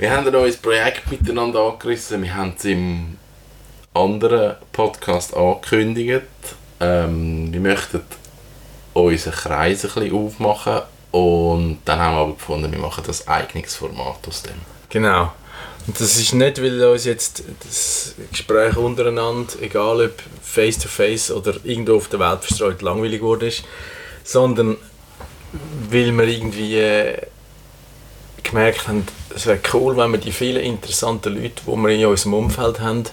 Wir haben ein neues Projekt miteinander angerissen. Wir haben es im anderen Podcast angekündigt. Ähm, wir möchten unseren Kreis ein bisschen aufmachen und dann haben wir aber gefunden, wir machen das eigenes Format aus dem. Genau. Und das ist nicht, weil uns jetzt das Gespräch untereinander, egal ob face-to-face oder irgendwo auf der Welt verstreut, langweilig geworden ist, sondern weil wir irgendwie äh, gemerkt haben, es wäre cool, wenn wir die vielen interessanten Leute, die wir in unserem Umfeld haben,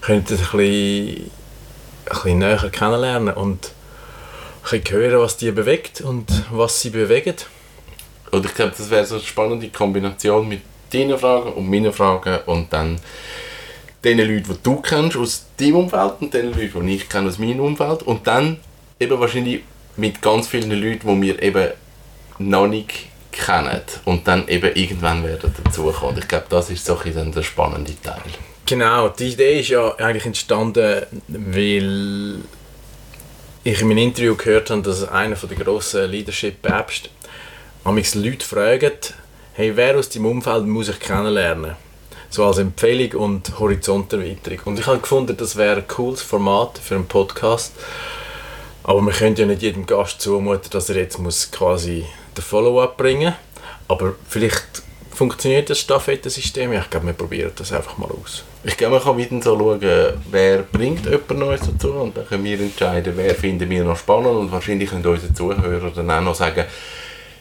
könnten ein bisschen, ein bisschen näher kennenlernen und ein bisschen hören, was die bewegt und was sie bewegen. Und ich glaube, das wäre so eine spannende Kombination mit deinen Fragen und meinen Fragen und dann den Leuten, die du kennst aus deinem Umfeld und den Leuten, die ich kenne aus meinem Umfeld und dann eben wahrscheinlich mit ganz vielen Leuten, die wir eben noch nicht kennen und dann eben irgendwann werden dazukommen. Ich glaube, das ist so ein bisschen der spannende Teil. Genau, die Idee ist ja eigentlich entstanden, weil ich in meinem Interview gehört habe, dass einer den grossen Leadership-Päpsten Leute fragt, hey, wer aus deinem Umfeld muss ich kennenlernen? So als Empfehlung und Horizonterweiterung. Und ich habe gefunden, das wäre ein cooles Format für einen Podcast. Aber wir können ja nicht jedem Gast zumuten, dass er jetzt muss quasi den Follow-up bringen. Aber vielleicht funktioniert das Staffettensystem. Ich glaube, wir probieren das einfach mal aus. Ich glaube, man kann wieder so schauen, wer bringt jemand Neues dazu und dann können wir entscheiden, wer finden wir noch spannend und wahrscheinlich können unsere Zuhörer dann auch noch sagen,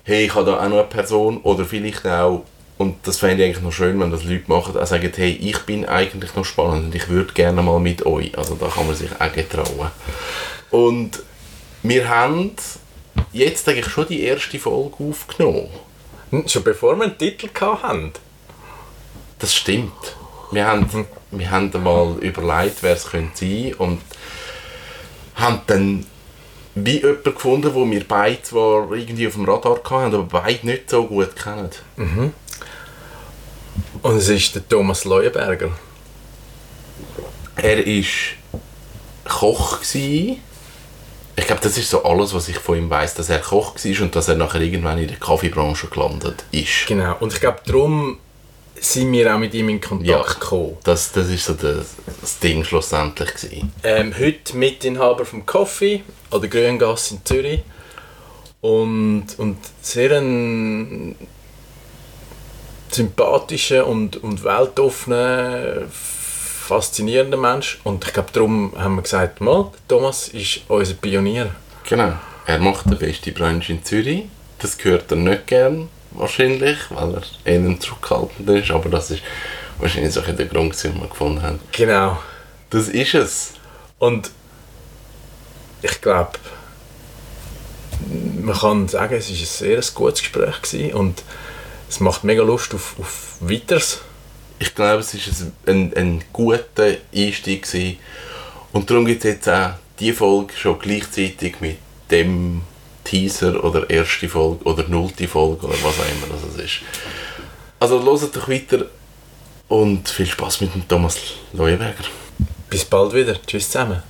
hey, ich habe da auch noch eine Person oder vielleicht auch, und das fände ich eigentlich noch schön, wenn das Leute machen, auch sagen, hey, ich bin eigentlich noch spannend und ich würde gerne mal mit euch. Also da kann man sich auch getrauen. Und wir haben jetzt eigentlich schon die erste Folge aufgenommen. Hm, schon bevor wir einen Titel hatten? Das stimmt. Wir haben, wir haben mal überlegt, wer es könnte sein und haben dann wie jemanden gefunden, wo wir beide zwar irgendwie auf dem Radar hatten, aber beide nicht so gut kennen. Mhm. Und es ist der Thomas Leuenberger. Er war Koch. Gewesen. Ich glaube, das ist so alles, was ich von ihm weiß, dass er Koch war und dass er nachher irgendwann in der Kaffeebranche gelandet ist. Genau. Und ich glaube, darum sind wir auch mit ihm in Kontakt ja, gekommen. Das, das ist so das, das Ding schlussendlich Ähm, heute Mitinhaber vom Coffee an der Grüngasse in Zürich und, und sehr ein sympathischer und, und weltoffener, faszinierender Mensch und ich glaube, darum haben wir gesagt, mal, Thomas ist unser Pionier. Genau, er macht den besten Brunch in Zürich, das gehört er nicht gern wahrscheinlich, weil er eher zurückhaltend ist, aber das ist wahrscheinlich so der Grund, den wir gefunden haben. Genau. Das ist es. Und ich glaube, man kann sagen, es war ein sehr gutes Gespräch gewesen und es macht mega Lust auf, auf Weiteres. Ich glaube, es war ein, ein guter Einstieg gewesen. und darum gibt es jetzt auch die Folge schon gleichzeitig mit dem Teaser oder erste Folge oder nullte Folge oder was auch immer das ist. Also hört doch weiter und viel Spaß mit dem Thomas Leuenberger. Bis bald wieder. Tschüss zusammen.